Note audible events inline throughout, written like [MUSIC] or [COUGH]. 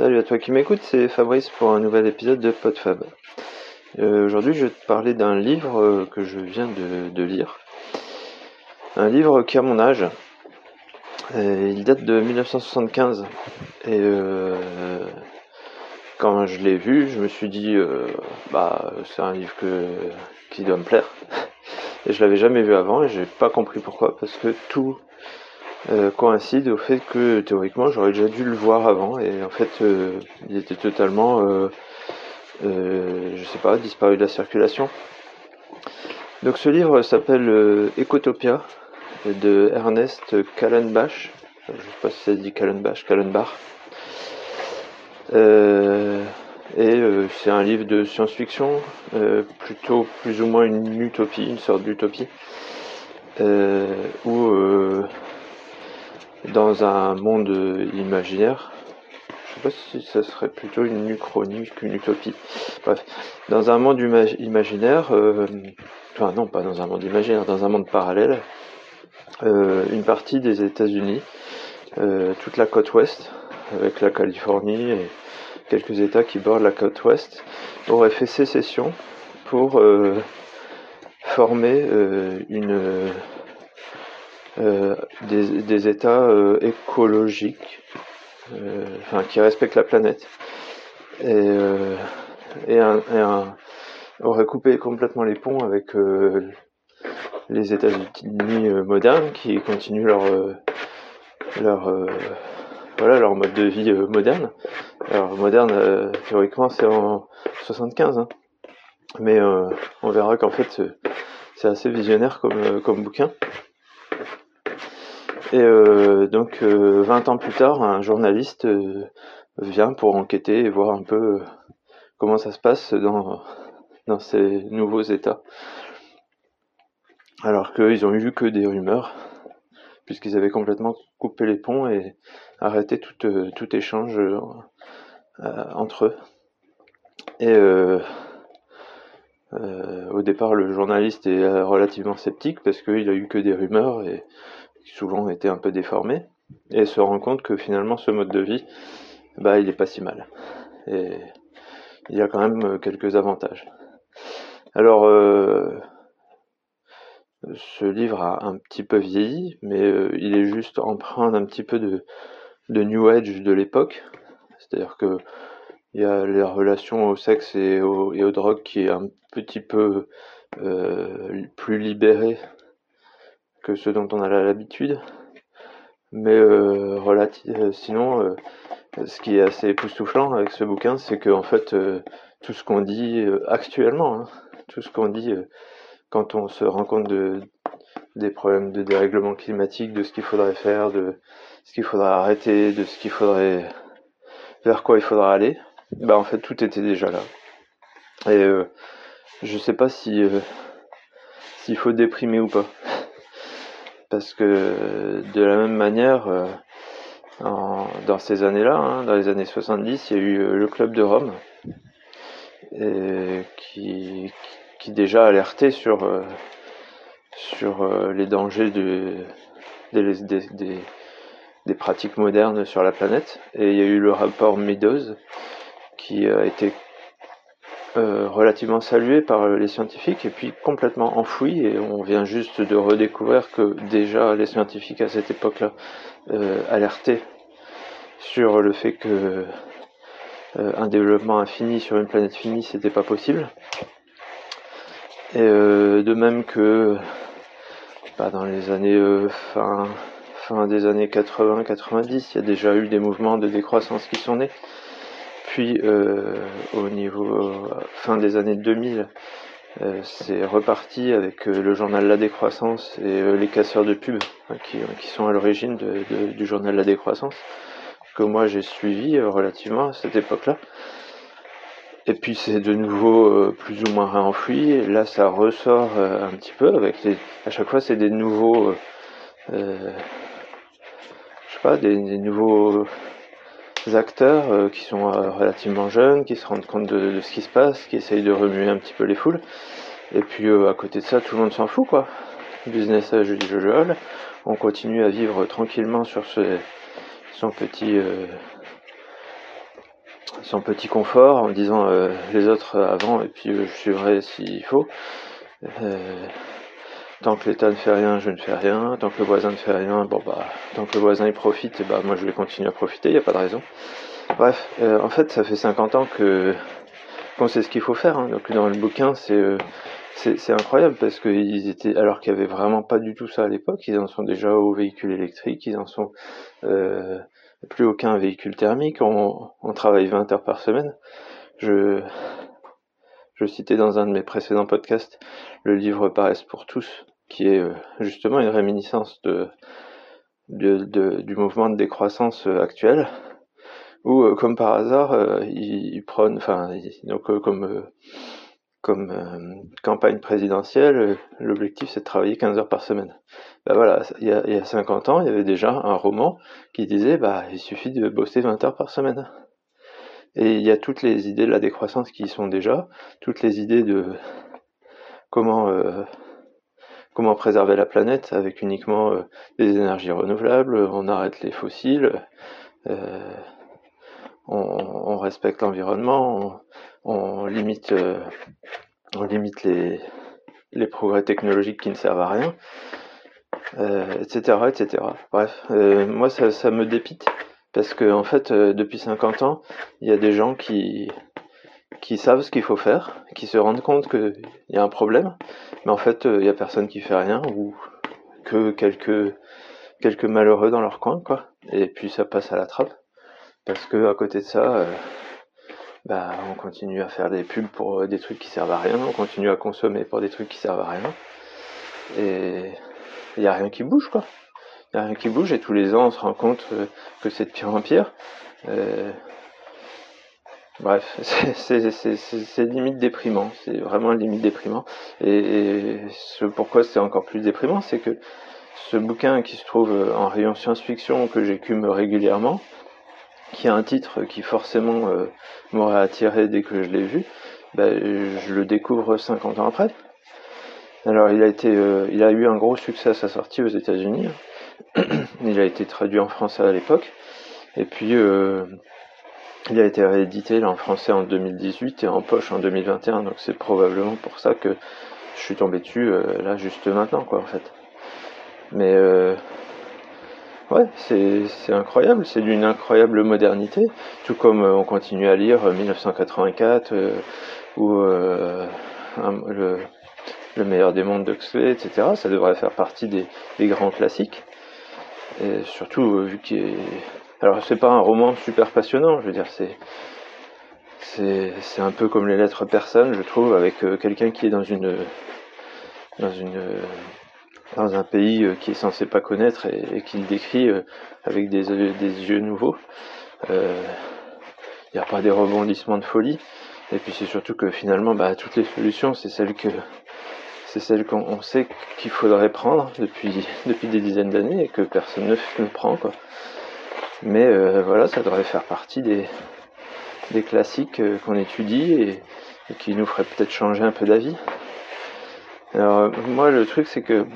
Salut à toi qui m'écoute, c'est Fabrice pour un nouvel épisode de PodFab. Euh, Aujourd'hui, je vais te parler d'un livre euh, que je viens de, lire. Un livre qui a mon âge. Et il date de 1975. Et euh, quand je l'ai vu, je me suis dit, euh, bah, c'est un livre qui doit me plaire. [LAUGHS] Et je l'avais jamais vu avant et j'ai pas compris pourquoi, parce que tout euh, coïncide au fait que théoriquement j'aurais déjà dû le voir avant. Et en fait euh, il était totalement euh, je sais pas disparu de la circulation. Donc ce livre s'appelle Ecotopia de Ernest Kallenbach. Je sais pas si ça dit Kallenbach Kallenbach. Et c'est un livre de science-fiction plutôt plus ou moins une utopie une sorte d'utopie où dans un monde imaginaire. Je sais pas si ça serait plutôt une uchronie qu'une utopie. Bref, dans un monde imaginaire, euh, enfin non, pas dans un monde imaginaire, dans un monde parallèle, euh, une partie des États-Unis, euh, toute la côte ouest, avec la Californie et quelques États qui bordent la côte ouest, aurait fait sécession pour former une euh, des, des, États euh, écologiques, euh, enfin qui respectent la planète, et, et, un, un, aurait coupé complètement les ponts avec les États-Unis modernes qui continuent leur leur voilà leur mode de vie moderne. Alors moderne théoriquement c'est en 75, hein. mais on verra qu'en fait c'est assez visionnaire comme comme bouquin. Et euh, donc, 20 euh, ans plus tard, un journaliste euh, vient pour enquêter et voir un peu comment ça se passe dans, dans ces nouveaux États. Alors qu'ils ont eu que des rumeurs, puisqu'ils avaient complètement coupé les ponts et arrêté tout, tout échange entre eux. Et au départ, le journaliste est relativement sceptique parce qu'il a eu que des rumeurs et souvent été un peu déformé, et se rend compte que finalement ce mode de vie, bah, il est pas si mal. Et il y a quand même euh, quelques avantages. Alors, euh, ce livre a un petit peu vieilli, mais euh, il est juste empreint d'un petit peu de, New Age de l'époque. C'est-à-dire que il y a les relations au sexe et, au, et aux drogues qui est un petit peu plus libérées que ce dont on a l'habitude. Mais euh, euh sinon, euh, ce qui est assez époustouflant avec ce bouquin, c'est que en fait, euh, tout ce qu'on dit actuellement, hein, tout ce qu'on dit quand on se rend compte de, des problèmes de dérèglement climatique, de ce qu'il faudrait faire, de ce qu'il faudrait arrêter, de ce qu'il faudrait vers quoi il faudra aller, bah en fait tout était déjà là. Et je sais pas si s'il faut déprimer ou pas parce que de la même manière, euh, dans ces années-là, hein, dans les années 70, il y a eu euh, le Club de Rome, qui, qui déjà alertait sur, euh, sur les dangers de, des, des, des, pratiques modernes sur la planète. Et il y a eu le rapport Meadows, qui a été euh, relativement salué par les scientifiques et puis complètement enfoui. Et on vient juste de redécouvrir que déjà les scientifiques à cette époque-là euh, alertaient sur le fait que euh, un développement infini sur une planète finie c'était pas possible. Et de même que bah, dans les années fin fin des années 80-90 il y a déjà eu des mouvements de décroissance qui sont nés puis euh, au niveau fin des années 2000, euh, c'est reparti avec euh, le journal La Décroissance et les casseurs de pub hein, qui, sont à l'origine du journal La Décroissance que moi j'ai suivi relativement à cette époque-là. Et puis c'est de nouveau plus ou moins réenfoui. Et là, ça ressort un petit peu avec les. À chaque fois, c'est des nouveaux. je sais pas, des nouveaux acteurs euh, qui sont euh, relativement jeunes, qui se rendent compte de, ce qui se passe, qui essayent de remuer un petit peu les foules. Et puis euh, à côté de ça, tout le monde s'en fout quoi. Business as usual. On continue à vivre tranquillement sur son petit son petit confort en disant les autres avant et puis je suivrai s'il faut. Tant que l'État ne fait rien, je ne fais rien. Tant que le voisin ne fait rien, bon bah tant que le voisin il profite, bah moi je vais continuer à profiter, il n'y a pas de raison. Bref, en fait ça fait 50 ans que qu'on sait ce qu'il faut faire. Hein. Donc dans le bouquin c'est c'est incroyable parce qu'ils étaient, alors qu'il n'y avait vraiment pas du tout ça à l'époque, ils en sont déjà au véhicule électrique, ils en sont euh, plus aucun véhicule thermique, on, travaille 20 heures par semaine. Je, je citais dans un de mes précédents podcasts le livre Paresse pour tous, qui est euh, justement une réminiscence de, du mouvement de décroissance euh, actuel, où comme par hasard, ils, prennent, enfin, donc comme comme euh, campagne présidentielle, euh, l'objectif c'est de travailler 15 heures par semaine. Ben voilà, il y, a, il y a 50 ans, il y avait déjà un roman qui disait bah il suffit de bosser 20 heures par semaine. Et il y a toutes les idées de la décroissance qui y sont déjà, toutes les idées de comment euh, comment préserver la planète avec uniquement des énergies renouvelables, on arrête les fossiles, on, on, respecte l'environnement, on limite, euh, les, les progrès technologiques qui ne servent à rien, etc., euh, etc. Bref, euh, moi ça, ça, me dépite parce que en fait, depuis 50 ans, il y a des gens qui qui savent ce qu'il faut faire, qui se rendent compte qu'il y a un problème, mais en fait, il y a personne qui fait rien ou que quelques quelques malheureux dans leur coin, quoi. Et puis ça passe à la trappe parce que à côté de ça bah, on continue à faire des pubs pour euh, des trucs qui servent à rien, on continue à consommer pour des trucs qui servent à rien. Et il n'y a rien qui bouge, quoi. Il n'y a rien qui bouge, et tous les ans, on se rend compte euh, que c'est de pire en pire. Euh, bref, [LAUGHS] c'est limite déprimant, c'est vraiment limite déprimant. Et, ce pourquoi c'est encore plus déprimant, c'est que ce bouquin qui se trouve en rayon science-fiction que j'écume régulièrement, qui a un titre qui forcément euh, m'aurait attiré dès que je l'ai vu, ben, je le découvre 50 ans après. Alors il a été, euh, il a eu un gros succès à sa sortie aux États-Unis. [CLEARS THROAT] il a été traduit en français à l'époque, et puis euh, il a été réédité en français en 2018 et en poche en 2021. Donc c'est probablement pour ça que je suis tombé dessus là juste maintenant, quoi, en fait. Mais Ouais, c'est incroyable, c'est d'une incroyable modernité, tout comme euh, on continue à lire 1984 euh, euh, ou le, le, meilleur des mondes d'Huxley, etc. Ça devrait faire partie des, grands classiques. Et surtout vu qu'il. Alors c'est pas un roman super passionnant, je veux dire, c'est c'est un peu comme les lettres persanes, je trouve, avec quelqu'un qui est dans une dans une dans un pays euh, qui est censé pas connaître et, qu'il décrit euh, avec des, des yeux nouveaux. Il euh, n'y a pas des rebondissements de folie. Et puis c'est surtout que finalement, bah, toutes les solutions, c'est celles que c'est celles qu'on sait qu'il faudrait prendre depuis depuis des dizaines d'années et que personne ne, prend quoi. Mais voilà, ça devrait faire partie des classiques qu'on étudie et, qui nous ferait peut-être changer un peu d'avis. Alors moi le truc c'est que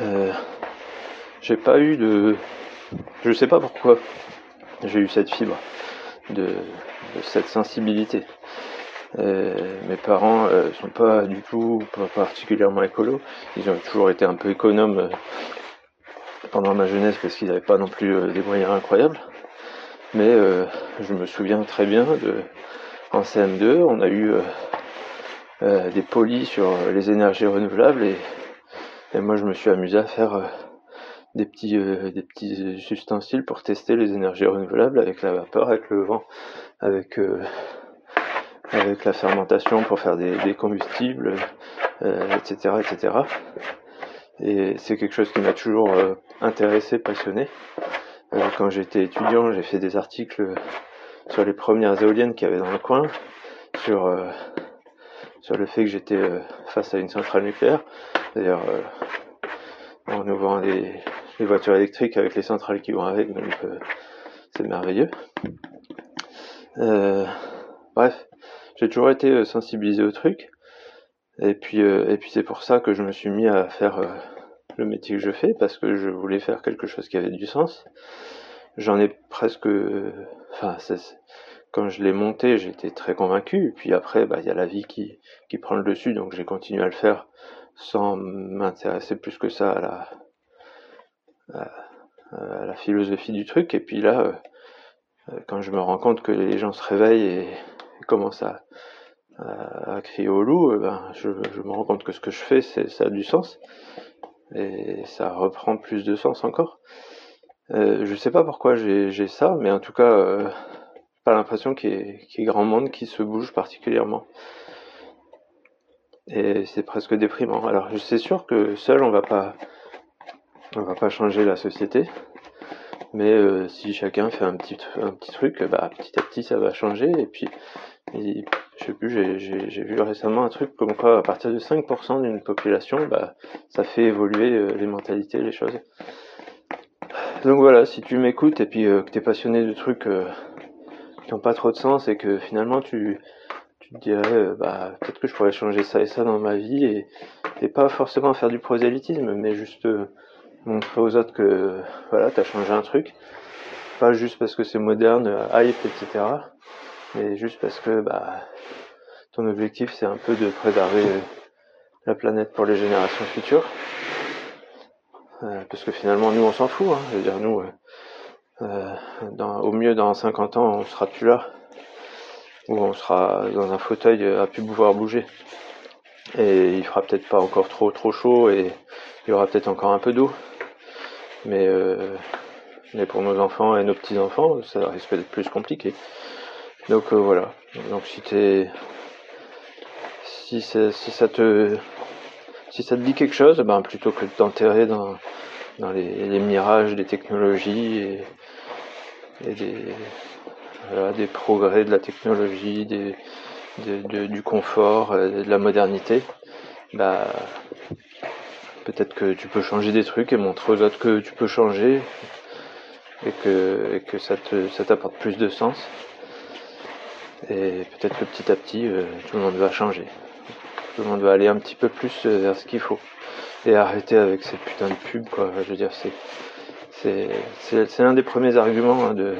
euh, j'ai pas eu de. Je sais pas pourquoi j'ai eu cette fibre, de, cette sensibilité. Euh, mes parents euh, sont pas du tout, particulièrement écolos. Ils ont toujours été un peu économes pendant ma jeunesse parce qu'ils n'avaient pas non plus des moyens incroyables. Mais je me souviens très bien de en CM2, on a eu des polis sur les énergies renouvelables et moi, je me suis amusé à faire euh, des petits, euh, des petits ustensiles pour tester les énergies renouvelables avec la vapeur, avec le vent, avec, euh, avec la fermentation pour faire des, des combustibles, etc., etc. Et c'est quelque chose qui m'a toujours intéressé, passionné. quand j'étais étudiant, j'ai fait des articles sur les premières éoliennes qu'il y avait dans le coin, sur sur le fait que j'étais face à une centrale nucléaire. D'ailleurs, euh, on nous vend les, voitures électriques avec les centrales qui vont avec, donc euh, c'est merveilleux. Euh, bref, j'ai toujours été sensibilisé au truc. Et puis, et puis c'est pour ça que je me suis mis à faire le métier que je fais, parce que je voulais faire quelque chose qui avait du sens. J'en ai presque... Enfin, quand je l'ai monté, j'étais très convaincu. Puis après, bah, il y a la vie qui, qui prend le dessus, donc j'ai continué à le faire sans m'intéresser plus que ça à la, à, la philosophie du truc. Et puis là, euh, quand je me rends compte que les gens se réveillent et, commencent à, à, crier au loup, euh, ben, je, je, me rends compte que ce que je fais, ça a du sens. Et ça reprend plus de sens encore. Euh, je sais pas pourquoi j'ai ça, mais en tout cas, euh, pas l'impression qu'il y, y, ait grand monde qui se bouge particulièrement. Et c'est presque déprimant. Alors, c'est sûr que seul, on va pas, on va pas changer la société. Mais euh, si chacun fait un petit, un petit truc, bah, petit à petit, ça va changer. Et puis, je sais plus, j'ai vu récemment un truc comme quoi, à partir de 5% d'une population, bah, ça fait évoluer euh, les mentalités, les choses. Donc voilà, si tu m'écoutes et puis euh, que tu es passionné de trucs euh, qui n'ont pas trop de sens et que finalement tu, tu te dirais bah peut-être que je pourrais changer ça et ça dans ma vie et, et pas forcément faire du prosélytisme mais juste montrer aux autres que voilà t'as changé un truc pas juste parce que c'est moderne hype etc mais juste parce que bah ton objectif c'est un peu de préserver la planète pour les générations futures euh, parce que finalement, nous, on s'en fout. Hein. Je veux dire, nous, euh, euh, dans, au mieux, dans 50 ans, on sera plus là. Ou on sera dans un fauteuil à plus pouvoir bouger. Et il fera peut-être pas encore trop trop chaud et il y aura peut-être encore un peu d'eau. Mais, euh, mais pour nos enfants et nos petits-enfants, ça risque d'être plus compliqué. Donc euh, voilà. Donc si t'es si, ça te si ça te dit quelque chose, ben plutôt que de t'enterrer dans, les, mirages des technologies et, des, progrès de la technologie, du confort, euh, de la modernité, bah, peut-être que tu peux changer des trucs et montrer aux autres que tu peux changer et que, ça t'apporte plus de sens. Et peut-être que petit à petit, euh, tout le monde va changer. Tout le monde va aller un petit peu plus euh, vers ce qu'il faut. Et arrêter avec ces putains de pubs, quoi. Je veux dire, c'est, c'est, c'est, l'un des premiers arguments hein, de,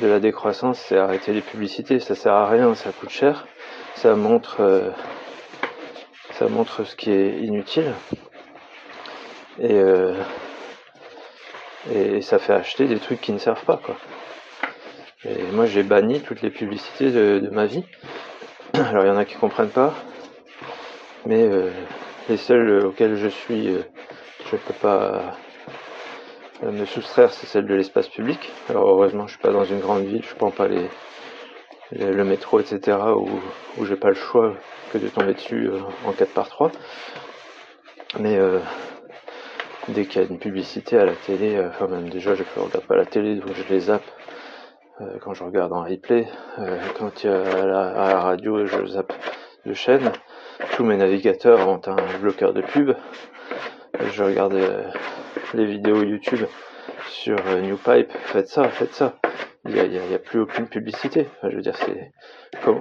de la décroissance, c'est arrêter les publicités. Ça sert à rien, ça coûte cher. Ça montre, euh, ça montre ce qui est inutile. Et, euh, et ça fait acheter des trucs qui ne servent pas, quoi. Et moi, j'ai banni toutes les publicités de, ma vie. [CLEARS THROAT] Alors, il y en a qui comprennent pas mais euh, les seuls auxquels je suis, euh, je peux pas euh, me soustraire, c'est celle de l'espace public. Alors heureusement, je suis pas dans une grande ville, je prends pas les, le métro, etc., où, où j'ai pas le choix que de tomber dessus en 4 par 3 Mais dès qu'il y a une publicité à la télé, enfin même déjà je ne regarde pas la télé, donc je les zappe quand je regarde en replay. quand il y a la, à la radio, je zappe de chaîne tous mes navigateurs ont un bloqueur de pub. Je regarde euh, les vidéos YouTube sur euh, NewPipe, faites ça, faites ça. Il n'y a, a, plus aucune publicité. je veux dire, c'est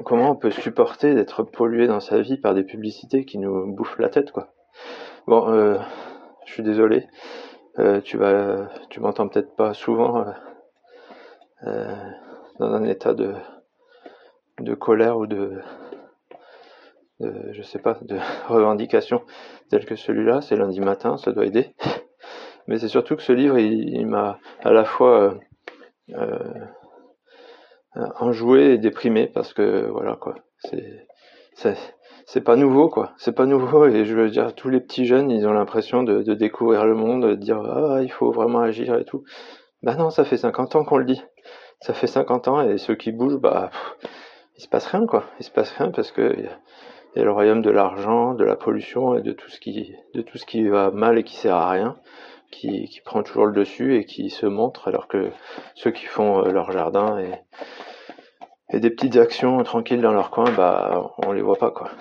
comment on peut supporter d'être pollué dans sa vie par des publicités qui nous bouffent la tête, quoi? Bon, euh, je suis désolé. tu vas, tu m'entends peut-être pas souvent dans un état de de colère ou de je sais pas, de [LAUGHS] revendications telles que celui-là. C'est lundi matin, ça doit aider. [LAUGHS] Mais c'est surtout que ce livre, il, m'a à la fois euh, euh, enjoué et déprimé parce que voilà quoi, c'est c'est pas nouveau quoi, c'est pas nouveau et je veux dire tous les petits jeunes ils ont l'impression de, de, découvrir le monde, de dire ah il faut vraiment agir et tout. Bah non, ça fait 50 ans qu'on le dit, ça fait 50 ans et ceux qui bougent bah il se passe rien quoi, il se passe rien parce que il y a le royaume de l'argent, de la pollution et de tout ce qui, de tout ce qui va mal et qui sert à rien, qui, qui prend toujours le dessus et qui se montre, alors que ceux qui font euh, leur jardin et, et des petites actions tranquilles dans leur coin, bah, on les voit pas, quoi.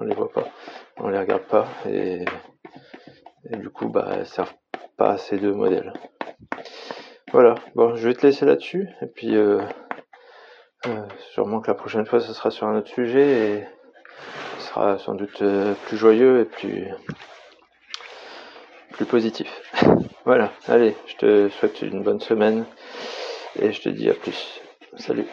On les voit pas. On les regarde pas et, du coup, bah, elles servent pas à ces deux modèles. Voilà. Bon, je vais te laisser là-dessus et puis, euh, euh, sûrement que la prochaine fois, ce sera sur un autre sujet et, sera sans doute euh, plus joyeux et plus positif. [LAUGHS] voilà, allez, je te souhaite une bonne semaine et je te dis à plus. Salut.